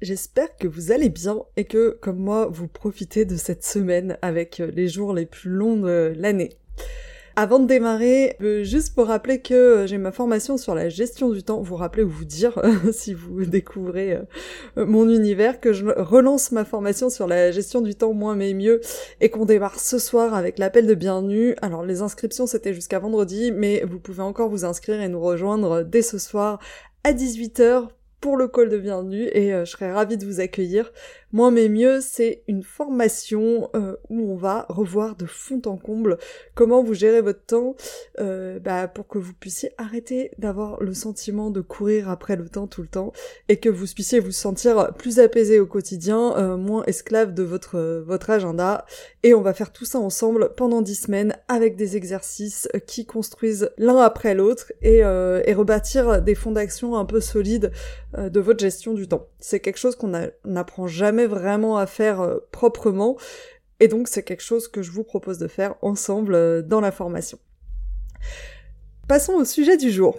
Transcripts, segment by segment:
J'espère que vous allez bien et que, comme moi, vous profitez de cette semaine avec euh, les jours les plus longs de l'année. Avant de démarrer, juste pour rappeler que euh, j'ai ma formation sur la gestion du temps, vous rappeler ou vous dire, si vous découvrez euh, mon univers, que je relance ma formation sur la gestion du temps moins mais mieux et qu'on démarre ce soir avec l'appel de bienvenue. Alors les inscriptions c'était jusqu'à vendredi, mais vous pouvez encore vous inscrire et nous rejoindre dès ce soir à 18h pour le call de bienvenue et euh, je serais ravie de vous accueillir. Moi mais mieux, c'est une formation euh, où on va revoir de fond en comble comment vous gérez votre temps euh, bah, pour que vous puissiez arrêter d'avoir le sentiment de courir après le temps tout le temps et que vous puissiez vous sentir plus apaisé au quotidien, moins esclave de votre, votre agenda. Et on va faire tout ça ensemble pendant dix semaines avec des exercices qui construisent l'un après l'autre et, et rebâtir des fonds d'action un peu solides euh, de votre gestion du temps. C'est quelque chose qu'on n'apprend jamais vraiment à faire euh, proprement, et donc c'est quelque chose que je vous propose de faire ensemble euh, dans la formation. Passons au sujet du jour.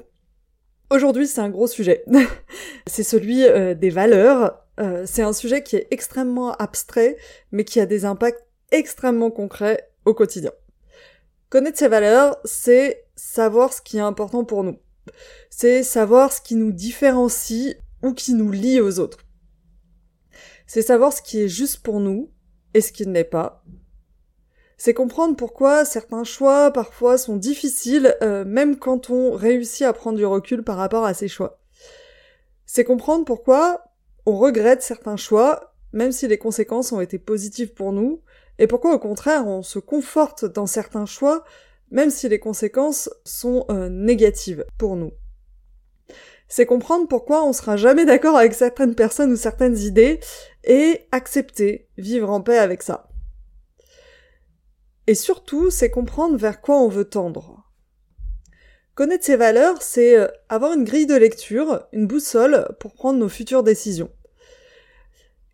Aujourd'hui, c'est un gros sujet. c'est celui des valeurs. c'est un sujet qui est extrêmement abstrait, mais qui a des impacts extrêmement concrets au quotidien. Connaître ses valeurs, c'est savoir ce qui est important pour nous c'est savoir ce qui nous différencie ou qui nous lie aux autres. C'est savoir ce qui est juste pour nous et ce qui ne l'est pas. C'est comprendre pourquoi certains choix parfois sont difficiles euh, même quand on réussit à prendre du recul par rapport à ces choix. C'est comprendre pourquoi on regrette certains choix même si les conséquences ont été positives pour nous et pourquoi au contraire on se conforte dans certains choix même si les conséquences sont euh, négatives pour nous. C'est comprendre pourquoi on sera jamais d'accord avec certaines personnes ou certaines idées et accepter, vivre en paix avec ça. Et surtout, c'est comprendre vers quoi on veut tendre. Connaître ses valeurs, c'est euh, avoir une grille de lecture, une boussole pour prendre nos futures décisions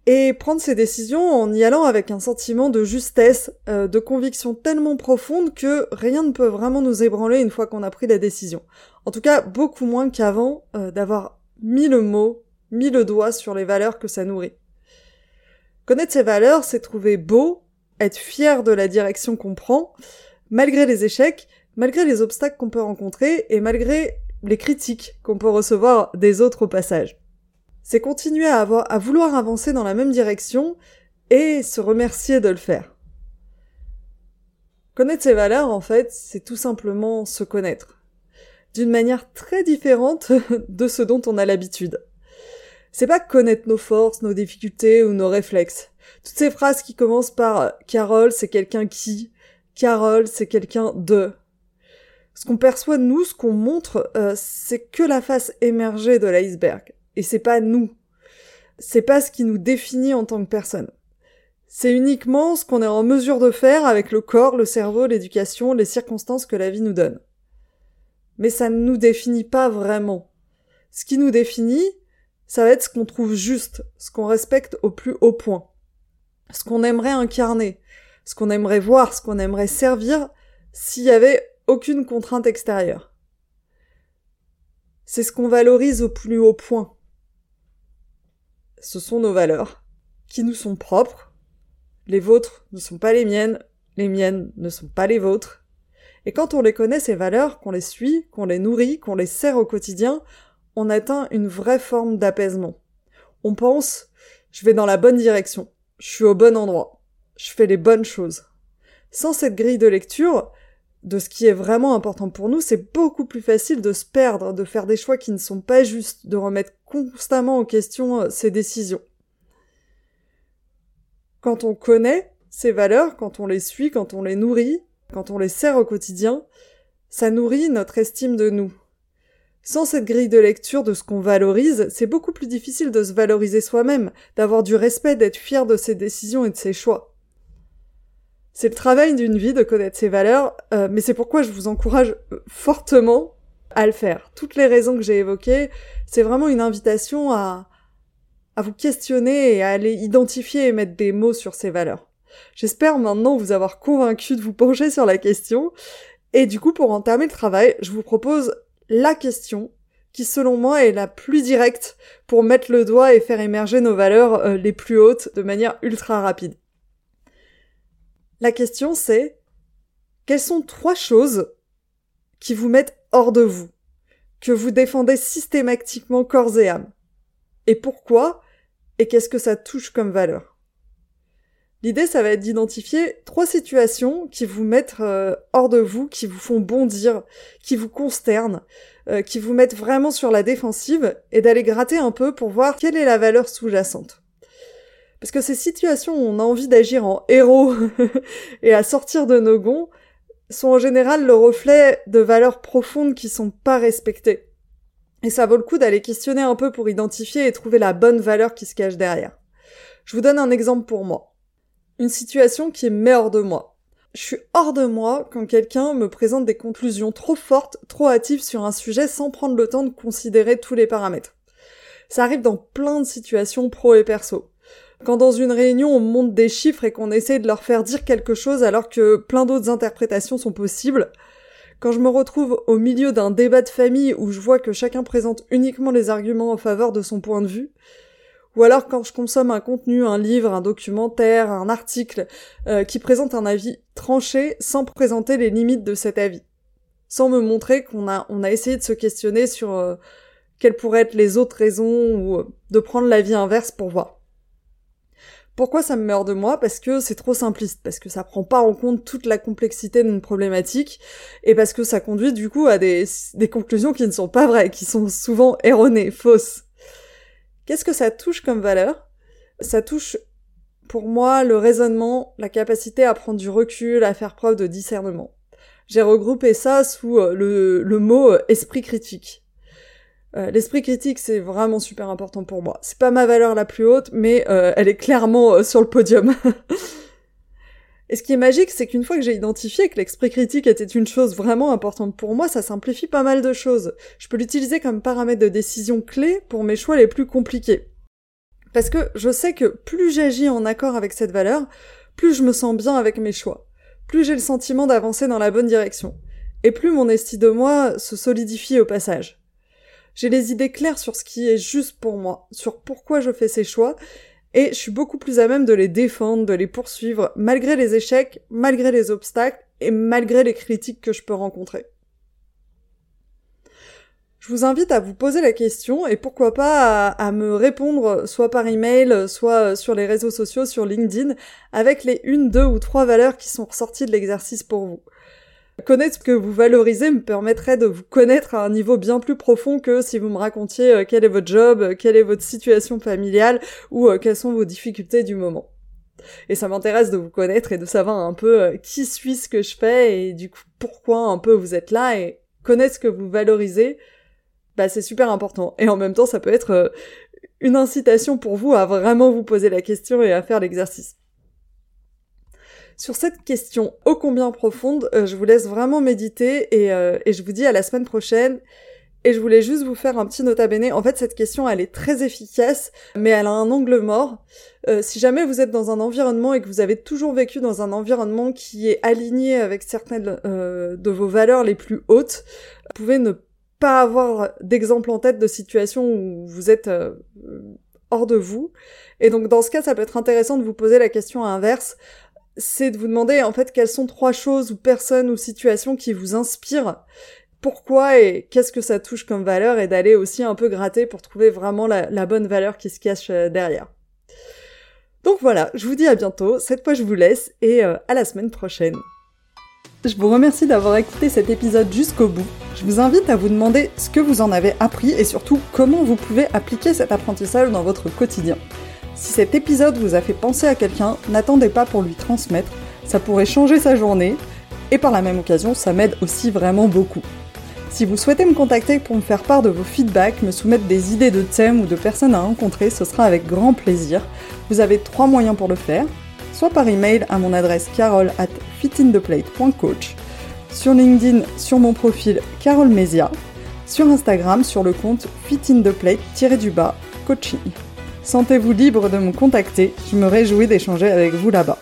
et prendre ses décisions en y allant avec un sentiment de justesse, euh, de conviction tellement profonde que rien ne peut vraiment nous ébranler une fois qu'on a pris la décision. En tout cas, beaucoup moins qu'avant euh, d'avoir mis le mot, mis le doigt sur les valeurs que ça nourrit. Connaître ses valeurs, c'est trouver beau, être fier de la direction qu'on prend, malgré les échecs, malgré les obstacles qu'on peut rencontrer et malgré les critiques qu'on peut recevoir des autres au passage c'est continuer à, avoir, à vouloir avancer dans la même direction et se remercier de le faire. Connaître ses valeurs, en fait, c'est tout simplement se connaître. D'une manière très différente de ce dont on a l'habitude. C'est pas connaître nos forces, nos difficultés ou nos réflexes. Toutes ces phrases qui commencent par Carole, c'est quelqu'un qui, Carole, c'est quelqu'un de. Ce qu'on perçoit de nous, ce qu'on montre, euh, c'est que la face émergée de l'iceberg. Et c'est pas nous. C'est pas ce qui nous définit en tant que personne. C'est uniquement ce qu'on est en mesure de faire avec le corps, le cerveau, l'éducation, les circonstances que la vie nous donne. Mais ça ne nous définit pas vraiment. Ce qui nous définit, ça va être ce qu'on trouve juste, ce qu'on respecte au plus haut point, ce qu'on aimerait incarner, ce qu'on aimerait voir, ce qu'on aimerait servir s'il y avait aucune contrainte extérieure. C'est ce qu'on valorise au plus haut point ce sont nos valeurs, qui nous sont propres. Les vôtres ne sont pas les miennes, les miennes ne sont pas les vôtres. Et quand on les connaît, ces valeurs, qu'on les suit, qu'on les nourrit, qu'on les sert au quotidien, on atteint une vraie forme d'apaisement. On pense Je vais dans la bonne direction. Je suis au bon endroit. Je fais les bonnes choses. Sans cette grille de lecture, de ce qui est vraiment important pour nous, c'est beaucoup plus facile de se perdre, de faire des choix qui ne sont pas justes, de remettre constamment en question ses décisions. Quand on connaît ces valeurs, quand on les suit, quand on les nourrit, quand on les sert au quotidien, ça nourrit notre estime de nous. Sans cette grille de lecture de ce qu'on valorise, c'est beaucoup plus difficile de se valoriser soi-même, d'avoir du respect, d'être fier de ses décisions et de ses choix. C'est le travail d'une vie de connaître ses valeurs, euh, mais c'est pourquoi je vous encourage euh, fortement à le faire. Toutes les raisons que j'ai évoquées, c'est vraiment une invitation à, à vous questionner et à aller identifier et mettre des mots sur ces valeurs. J'espère maintenant vous avoir convaincu de vous pencher sur la question. Et du coup, pour entamer le travail, je vous propose la question qui, selon moi, est la plus directe pour mettre le doigt et faire émerger nos valeurs euh, les plus hautes de manière ultra rapide. La question c'est, quelles sont trois choses qui vous mettent hors de vous, que vous défendez systématiquement corps et âme? Et pourquoi? Et qu'est-ce que ça touche comme valeur? L'idée, ça va être d'identifier trois situations qui vous mettent euh, hors de vous, qui vous font bondir, qui vous consternent, euh, qui vous mettent vraiment sur la défensive, et d'aller gratter un peu pour voir quelle est la valeur sous-jacente. Parce que ces situations où on a envie d'agir en héros et à sortir de nos gonds sont en général le reflet de valeurs profondes qui sont pas respectées. Et ça vaut le coup d'aller questionner un peu pour identifier et trouver la bonne valeur qui se cache derrière. Je vous donne un exemple pour moi une situation qui est hors de moi. Je suis hors de moi quand quelqu'un me présente des conclusions trop fortes, trop hâtives sur un sujet sans prendre le temps de considérer tous les paramètres. Ça arrive dans plein de situations pro et perso. Quand dans une réunion on monte des chiffres et qu'on essaie de leur faire dire quelque chose alors que plein d'autres interprétations sont possibles, quand je me retrouve au milieu d'un débat de famille où je vois que chacun présente uniquement les arguments en faveur de son point de vue, ou alors quand je consomme un contenu, un livre, un documentaire, un article euh, qui présente un avis tranché sans présenter les limites de cet avis, sans me montrer qu'on a on a essayé de se questionner sur euh, quelles pourraient être les autres raisons ou euh, de prendre l'avis inverse pour voir. Pourquoi ça me meurt de moi Parce que c'est trop simpliste, parce que ça prend pas en compte toute la complexité d'une problématique, et parce que ça conduit du coup à des, conclusions qui ne sont pas vraies, qui sont souvent erronées, fausses. Qu'est-ce que ça touche comme valeur? Ça touche pour moi le raisonnement, la capacité à prendre du recul, à faire preuve de discernement. J'ai regroupé ça sous euh, le, mot euh, esprit critique. Euh, l'esprit critique, c'est vraiment super important pour moi. C'est pas ma valeur la plus haute, mais elle est clairement sur le podium. Et ce qui est magique, c'est qu'une fois que j'ai identifié que l'esprit critique était une chose vraiment importante pour moi, ça simplifie pas mal de choses. Je peux l'utiliser comme paramètre de décision clé pour mes choix les plus compliqués. Parce que je sais que plus j'agis en accord avec cette valeur, plus je me sens bien avec mes choix, plus j'ai le sentiment d'avancer dans la bonne direction, et plus mon estime de moi se solidifie au passage. J'ai les idées claires sur ce qui est juste pour moi, sur pourquoi je fais ces choix, et je suis beaucoup plus à même de les défendre, de les poursuivre, malgré les échecs, malgré les obstacles et malgré les critiques que je peux rencontrer. Je vous invite à vous poser la question et pourquoi pas à, me répondre soit par email, soit sur les réseaux sociaux, sur LinkedIn, avec les une, deux ou trois valeurs qui sont ressorties de l'exercice pour vous. Connaître ce que vous valorisez me permettrait de vous connaître à un niveau bien plus profond que si vous me racontiez euh, quel est votre job, euh, quelle est votre situation familiale ou euh, quelles sont vos difficultés du moment. Et ça m'intéresse de vous connaître et de savoir un peu qui suis ce que je fais et du coup pourquoi un peu vous êtes là et connaître ce que vous valorisez, bah c'est super important. Et en même temps ça peut être une incitation pour vous à vraiment vous poser la question et à faire l'exercice. Sur cette question ô combien profonde, euh, je vous laisse vraiment méditer euh, et, je vous dis à la semaine prochaine. Et je voulais juste vous faire un petit nota bene. En fait, cette question, elle est très efficace, mais elle a un angle mort. Euh, si jamais vous êtes dans un environnement et que vous avez toujours vécu dans un environnement qui est aligné avec certaines de vos valeurs les plus hautes, vous pouvez ne pas avoir d'exemple en tête de situation où vous êtes hors de vous. Et donc, dans ce cas, ça peut être intéressant de vous poser la question inverse c'est de vous demander en fait quelles sont trois choses ou personnes ou situations qui vous inspirent, pourquoi et qu'est-ce que ça touche comme valeur et d'aller aussi un peu gratter pour trouver vraiment la, bonne valeur qui se cache euh, derrière. Donc voilà, je vous dis à bientôt, cette fois je vous laisse et euh, à la semaine prochaine. Je vous remercie d'avoir écouté cet épisode jusqu'au bout. Je vous invite à vous demander ce que vous en avez appris et surtout comment vous pouvez appliquer cet apprentissage dans votre quotidien. Si cet épisode vous a fait penser à quelqu'un, n'attendez pas pour lui transmettre, ça pourrait changer sa journée et par la même occasion, ça m'aide aussi vraiment beaucoup. Si vous souhaitez me contacter pour me faire part de vos feedbacks, me soumettre des idées de thèmes ou de personnes à rencontrer, ce sera avec grand plaisir. Vous avez trois moyens pour le faire soit par email à mon adresse carole at fitintheplate.coach, sur LinkedIn sur mon profil Carole Mesia, sur Instagram sur le compte fitintheplate-coaching. Sentez-vous libre de me contacter, je me réjouis d'échanger avec vous là-bas.